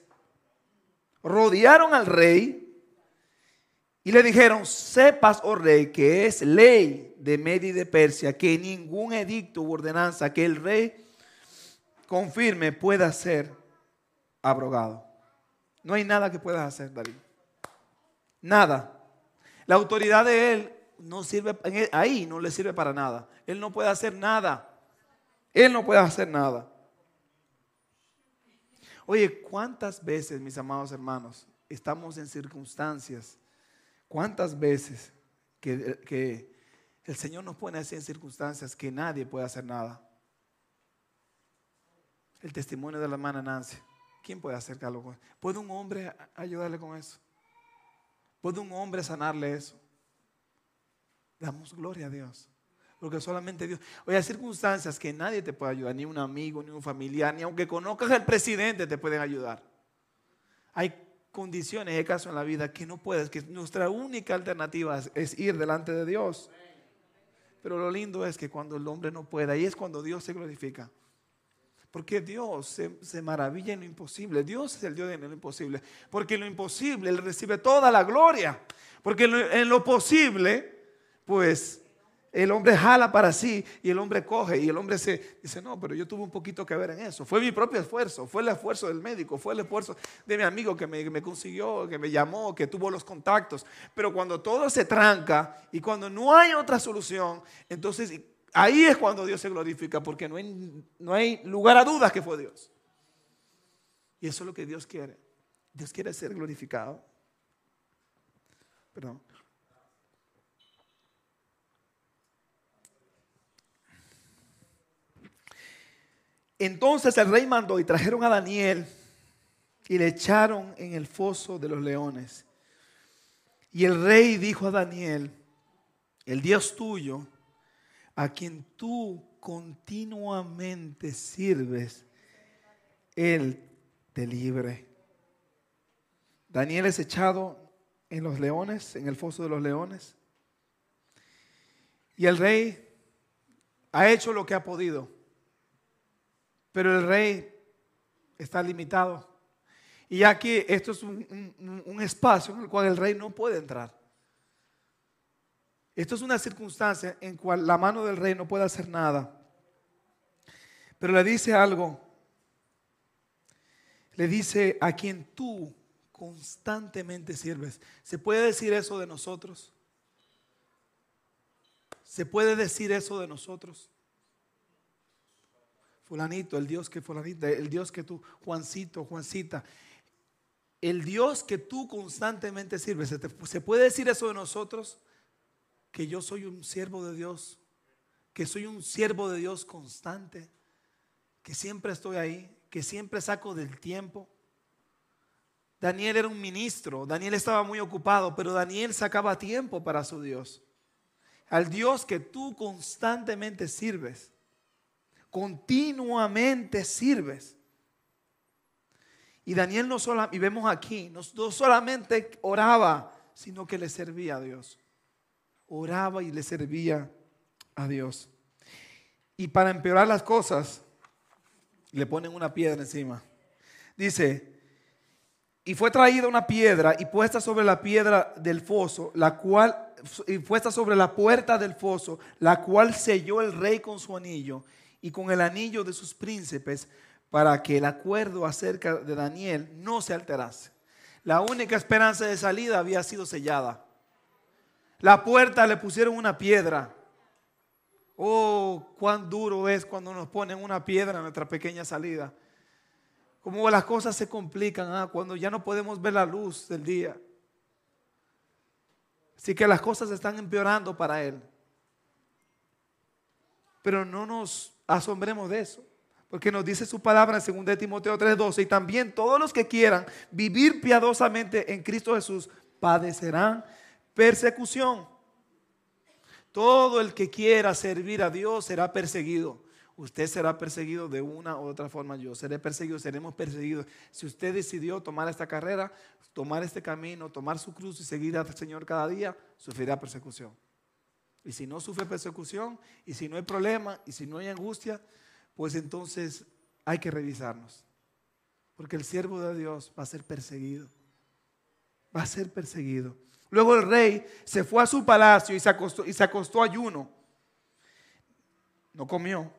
A: rodearon al rey y le dijeron, sepas, oh rey, que es ley de Media y de Persia, que ningún edicto u ordenanza que el rey confirme pueda ser abrogado. No hay nada que puedas hacer, David. Nada. La autoridad de él no sirve, ahí no le sirve para nada. Él no puede hacer nada. Él no puede hacer nada. Oye, ¿cuántas veces, mis amados hermanos, estamos en circunstancias ¿Cuántas veces que, el Señor nos pone así en circunstancias que nadie puede hacer nada? El testimonio de la hermana Nancy. ¿Quién puede acercarlo con ¿Puede un hombre ayudarle con eso? ¿Puede un hombre sanarle eso? Damos gloria a Dios. Porque solamente Dios. Oye, hay circunstancias que nadie te puede ayudar, ni un amigo, ni un familiar, ni aunque conozcas al presidente te pueden ayudar. Hay condiciones, hay casos en la vida que no puedes, que nuestra única alternativa es, ir delante de Dios. Pero lo lindo es que cuando el hombre no puede, ahí es cuando Dios se glorifica. Porque Dios se, maravilla en lo imposible. Dios es el Dios de lo imposible. Porque en lo imposible Él recibe toda la gloria. Porque en lo, posible, pues el hombre jala para sí y el hombre coge y el hombre se dice, no, pero yo tuve un poquito que ver en eso. Fue mi propio esfuerzo, fue el esfuerzo del médico, fue el esfuerzo de mi amigo que me, me consiguió, que me llamó, que tuvo los contactos. Pero cuando todo se tranca y cuando no hay otra solución, entonces ahí es cuando Dios se glorifica, porque no hay, no hay lugar a dudas que fue Dios. Y eso es lo que Dios quiere. Dios quiere ser glorificado. Perdón. Entonces el rey mandó y trajeron a Daniel y le echaron en el foso de los leones. Y el rey dijo a Daniel, el Dios tuyo, a quien tú continuamente sirves, Él te libre. Daniel es echado en los leones, en el foso de los leones. Y el rey ha hecho lo que ha podido. Pero el rey está limitado. Y aquí esto es un, espacio en el cual el rey no puede entrar. Esto es una circunstancia en cual la mano del rey no puede hacer nada. Pero le dice algo. Le dice a quien tú constantemente sirves. ¿Se puede decir eso de nosotros? ¿Se puede decir eso de nosotros? fulanito, el Dios que fulanita, el Dios que tú, Juancito, Juancita, el Dios que tú constantemente sirves. ¿Se, puede decir eso de nosotros? Que yo soy un siervo de Dios, que soy un siervo de Dios constante, que siempre estoy ahí, que siempre saco del tiempo. Daniel era un ministro, Daniel estaba muy ocupado, pero Daniel sacaba tiempo para su Dios. Al Dios que tú constantemente sirves continuamente sirves. Y Daniel no solo, y vemos aquí, no, solamente oraba, sino que le servía a Dios. Oraba y le servía a Dios. Y para empeorar las cosas, le ponen una piedra encima. Dice, y fue traída una piedra y puesta sobre la piedra del foso, la cual, y puesta sobre la puerta del foso, la cual selló el rey con su anillo y con el anillo de sus príncipes para que el acuerdo acerca de Daniel no se alterase. La única esperanza de salida había sido sellada. La puerta le pusieron una piedra. Oh, cuán duro es cuando nos ponen una piedra en nuestra pequeña salida. Como las cosas se complican ah, cuando ya no podemos ver la luz del día. Así que las cosas están empeorando para él. Pero no nos asombremos de eso. Porque nos dice su palabra en 2 Timoteo 3:12, y también todos los que quieran vivir piadosamente en Cristo Jesús padecerán persecución. Todo el que quiera servir a Dios será perseguido. Usted será perseguido de una u otra forma. Yo seré perseguido, seremos perseguidos. Si usted decidió tomar esta carrera, tomar este camino, tomar su cruz y seguir al Señor cada día, sufrirá persecución. Y si no sufre persecución, y si no hay problema, y si no hay angustia, pues entonces hay que revisarnos. Porque el siervo de Dios va a ser perseguido. Va a ser perseguido. Luego el rey se fue a su palacio y se acostó, y se acostó ayuno. No comió.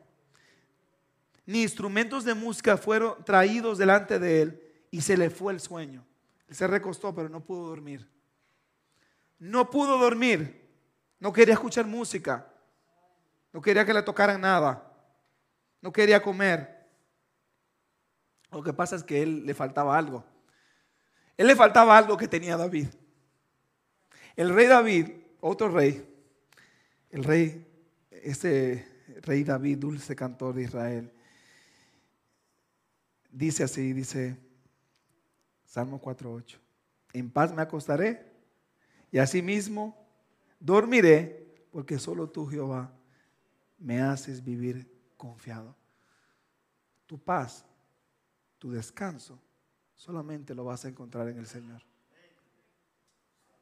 A: Ni instrumentos de música fueron traídos delante de él y se le fue el sueño. Él se recostó, pero no pudo dormir. No pudo dormir no quería escuchar música. No quería que le tocaran nada. No quería comer. Lo que pasa es que él le faltaba algo. Él le faltaba algo que tenía David. El rey David, otro rey, el rey, ese rey David, dulce cantor de Israel, dice así, dice Salmo 4.8, en paz me acostaré y asimismo dormiré, porque solo tú, Jehová, me haces vivir confiado. Tu paz, tu descanso, solamente lo vas a encontrar en el Señor.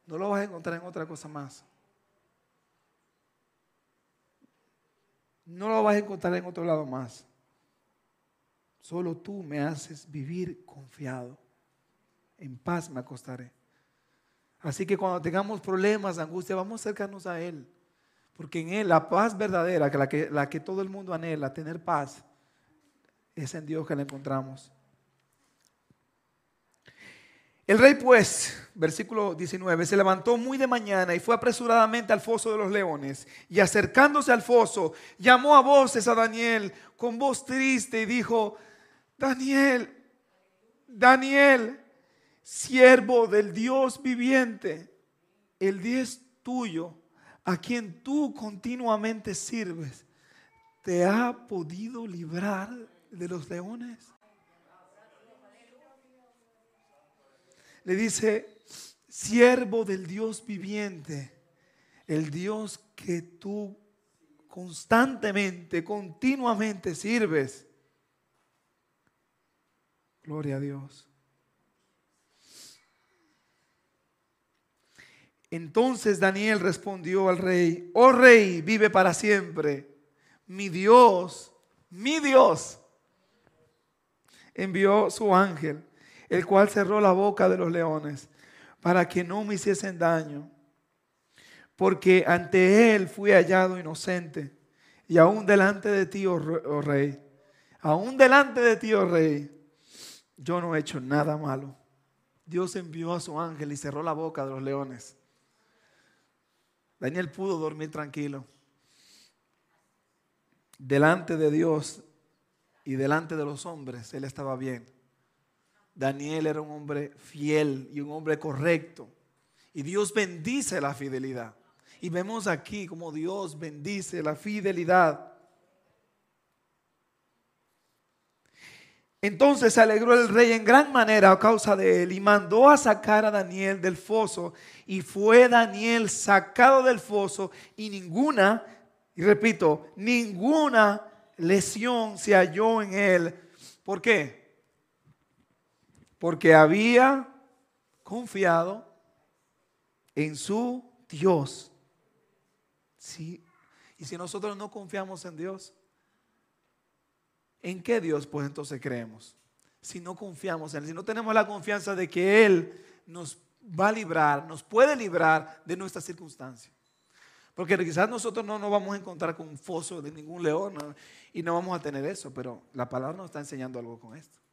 A: No lo vas a encontrar en otra cosa más. No lo vas a encontrar en otro lado más. Solo tú me haces vivir confiado. En paz me acostaré. Así que cuando tengamos problemas, angustia, vamos a acercarnos a Él. Porque en Él la paz verdadera, la, que la que todo el mundo anhela, tener paz, es en Dios que la encontramos. El rey pues, versículo 19, se levantó muy de mañana y fue apresuradamente al foso de los leones. Y acercándose al foso, llamó a voces a Daniel con voz triste y dijo, Daniel, Daniel, siervo del Dios viviente, el es tuyo, a quien tú continuamente sirves, ¿te ha podido librar de los leones? Le dice, siervo del Dios viviente, el Dios que tú constantemente, continuamente sirves. Gloria a Dios. Entonces Daniel respondió al rey, oh rey, vive para siempre. Mi Dios, mi Dios, envió su ángel el cual cerró la boca de los leones para que no me hiciesen daño. Porque ante él fui hallado inocente. Y aún delante de ti, oh, oh rey, aún delante de ti, oh rey, yo no he hecho nada malo. Dios envió a su ángel y cerró la boca de los leones. Daniel pudo dormir tranquilo. Delante de Dios y delante de los hombres, él estaba bien. Daniel era un hombre fiel y un hombre correcto. Y Dios bendice la fidelidad. Y vemos aquí como Dios bendice la fidelidad. Entonces se alegró el rey en gran manera a causa de él y mandó a sacar a Daniel del foso. Y fue Daniel sacado del foso y ninguna, y repito, ninguna lesión se halló en él. ¿Por qué? Porque había confiado en su Dios. Sí. Y si nosotros no confiamos en Dios, ¿en qué Dios pues entonces creemos? Si no confiamos en Él, si no tenemos la confianza de que Él nos va a librar, nos puede librar de nuestras circunstancias. Porque quizás nosotros no nos vamos a encontrar con un foso de ningún león y no vamos a tener eso, pero la palabra nos está enseñando algo con esto.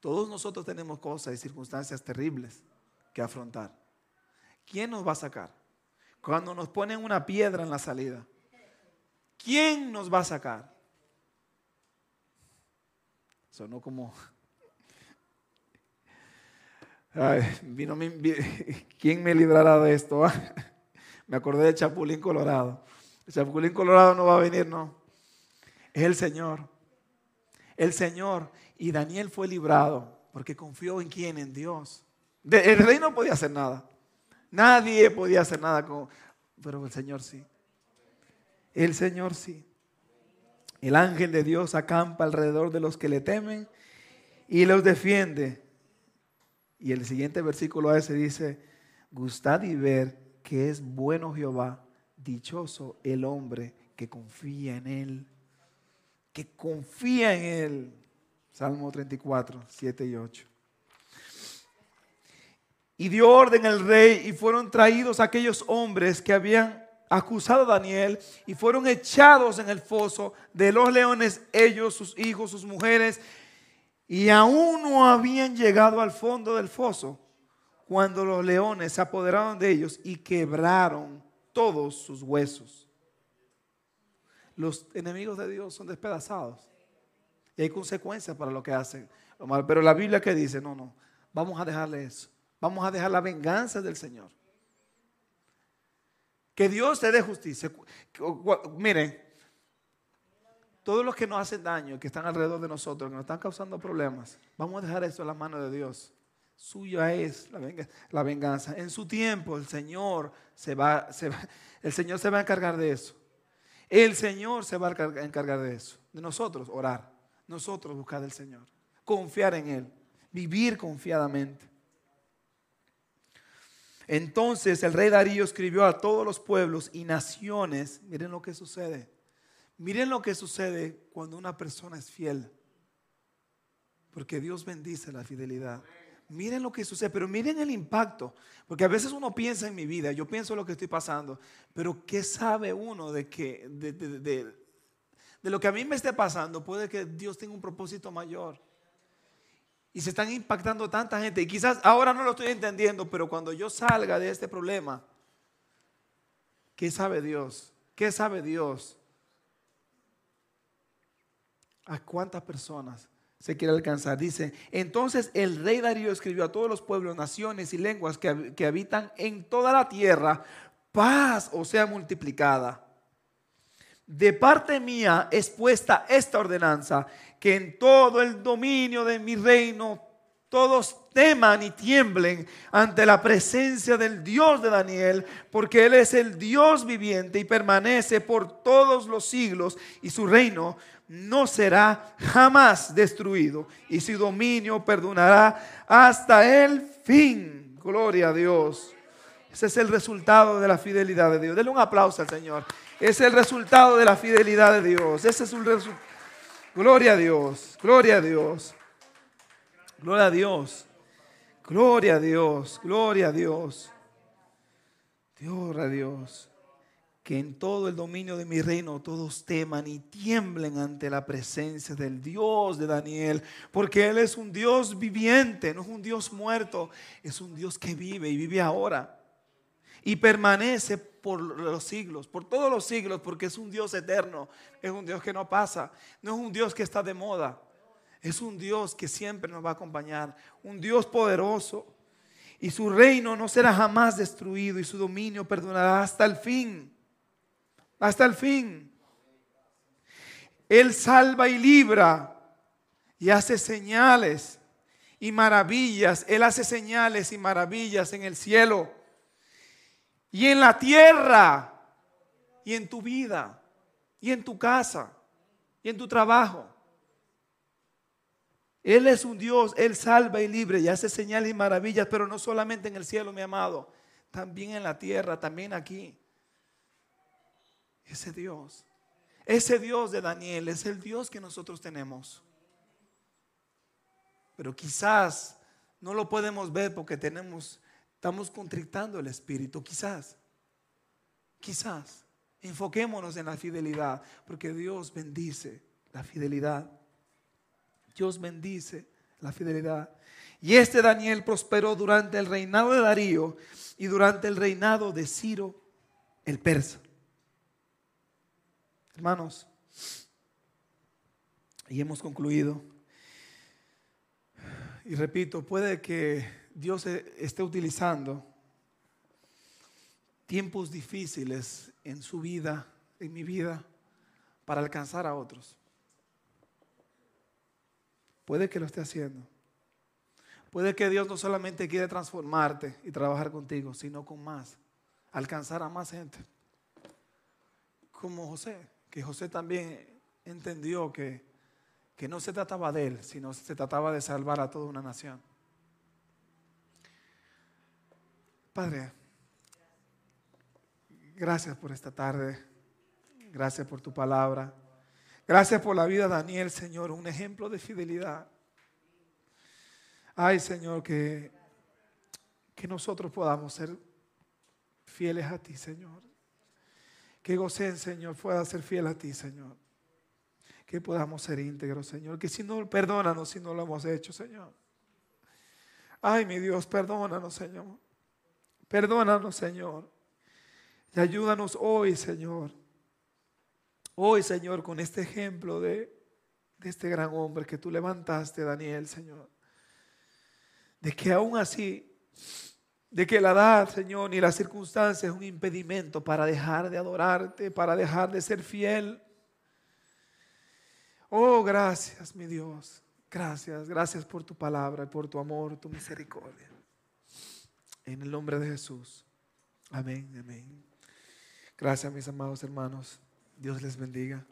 A: Todos nosotros tenemos cosas y circunstancias terribles que afrontar. ¿Quién nos va a sacar? Cuando nos ponen una piedra en la salida, ¿quién nos va a sacar? Sonó como... vino ¿Quién me librará de esto? me acordé de Chapulín Colorado. Chapulín Colorado no va a venir, no. Es el Señor. El Señor. Y Daniel fue librado porque confió en quién, en Dios. El rey no podía hacer nada. Nadie podía hacer nada, con, pero el Señor sí. El Señor sí. El ángel de Dios acampa alrededor de los que le temen y los defiende. Y el siguiente versículo a ese dice, gustad y ver que es bueno Jehová, dichoso el hombre que confía en él, que confía en él. Salmo 34, 7 y 8. Y dio orden el rey y fueron traídos aquellos hombres que habían acusado a Daniel y fueron echados en el foso de los leones, ellos, sus hijos, sus mujeres, y aún no habían llegado al fondo del foso cuando los leones se apoderaron de ellos y quebraron todos sus huesos. Los enemigos de Dios son despedazados. Y hay consecuencias para lo que hacen. Pero la Biblia que dice, no, no, vamos a dejarle eso. Vamos a dejar la venganza del Señor. Que Dios te dé justicia. Miren, todos los que nos hacen daño, que están alrededor de nosotros, que nos están causando problemas, vamos a dejar eso en la mano de Dios. Suya es la venganza. En su tiempo el Señor se va, el Señor se va a encargar de eso. El Señor se va a encargar de eso. De nosotros orar nosotros buscar al Señor, confiar en Él, vivir confiadamente. Entonces el rey Darío escribió a todos los pueblos y naciones, miren lo que sucede, miren lo que sucede cuando una persona es fiel, porque Dios bendice la fidelidad. Miren lo que sucede, pero miren el impacto. Porque a veces uno piensa en mi vida, yo pienso en lo que estoy pasando, pero ¿qué sabe uno de, que, de lo que a mí me esté pasando? Puede que Dios tenga un propósito mayor. Y se están impactando tanta gente. Y quizás ahora no lo estoy entendiendo, pero cuando yo salga de este problema, ¿qué sabe Dios? ¿Qué sabe Dios? ¿A cuántas personas se quiere alcanzar? Dice, entonces el rey Darío escribió a todos los pueblos, naciones y lenguas que, que habitan en toda la tierra, paz o sea multiplicada. De parte mía es puesta esta ordenanza, que en todo el dominio de mi reino todos teman y tiemblen ante la presencia del Dios de Daniel, porque Él es el Dios viviente y permanece por todos los siglos y su reino no será jamás destruido y su dominio perdonará hasta el fin. Gloria a Dios. Ese es el resultado de la fidelidad de Dios. Denle un aplauso al Señor. Es el resultado de la fidelidad de Dios. Ese es un resultado. Gloria a Dios. Gloria a Dios. Gloria a Dios. Gloria a Dios. Gloria a Dios. Dios a Dios. Que en todo el dominio de mi reino todos teman y tiemblen ante la presencia del Dios de Daniel. Porque Él es un Dios viviente, no es un Dios muerto. Es un Dios que vive y vive ahora. Y permanece por los siglos, por todos los siglos, porque es un Dios eterno. Es un Dios que no pasa. No es un Dios que está de moda. Es un Dios que siempre nos va a acompañar, un Dios poderoso. Y su reino no será jamás destruido y su dominio perdonará hasta el fin. Hasta el fin. Él salva y libra y hace señales y maravillas. Él hace señales y maravillas en el cielo y en la tierra y en tu vida y en tu casa y en tu trabajo. Él es un Dios, Él salva y libre y hace señales y maravillas, pero no solamente en el cielo, mi amado, también en la tierra, también aquí. Ese Dios, ese Dios de Daniel es el Dios que nosotros tenemos. Pero quizás no lo podemos ver porque tenemos, estamos contrictando el Espíritu, quizás, quizás. Enfoquémonos en la fidelidad, porque Dios bendice la fidelidad. Dios bendice la fidelidad. Y este Daniel prosperó durante el reinado de Darío y durante el reinado de Ciro el persa. Hermanos, y hemos concluido. Y repito, puede que Dios e-, esté utilizando tiempos difíciles en su vida, en mi vida, para alcanzar a otros. Puede que lo esté haciendo. Puede que Dios no solamente quiere transformarte y trabajar contigo, sino con más, alcanzar a más gente. Como José, que José también entendió que, que no se trataba de él, sino se trataba de salvar a toda una nación. Padre, gracias por esta tarde, gracias por tu palabra. Gracias por la vida de Daniel, Señor, un ejemplo de fidelidad. Ay, Señor, que, que nosotros podamos ser fieles a ti, Señor. Que Gosén, Señor, pueda ser fiel a ti, Señor. Que podamos ser íntegros, Señor. Que si no, perdónanos si no lo hemos hecho, Señor. Ay, mi Dios, perdónanos, Señor. Perdónanos, Señor. Y ayúdanos hoy, Señor Hoy, Señor, con este ejemplo de, este gran hombre que tú levantaste, Daniel, Señor, de que aún así, de que la edad, Señor, ni las circunstancias es un impedimento para dejar de adorarte, para dejar de ser fiel. Oh, gracias, mi Dios. Gracias, gracias por tu palabra, por tu amor, tu misericordia. En el nombre de Jesús. Amén, amén. Gracias, mis amados hermanos. Dios les bendiga.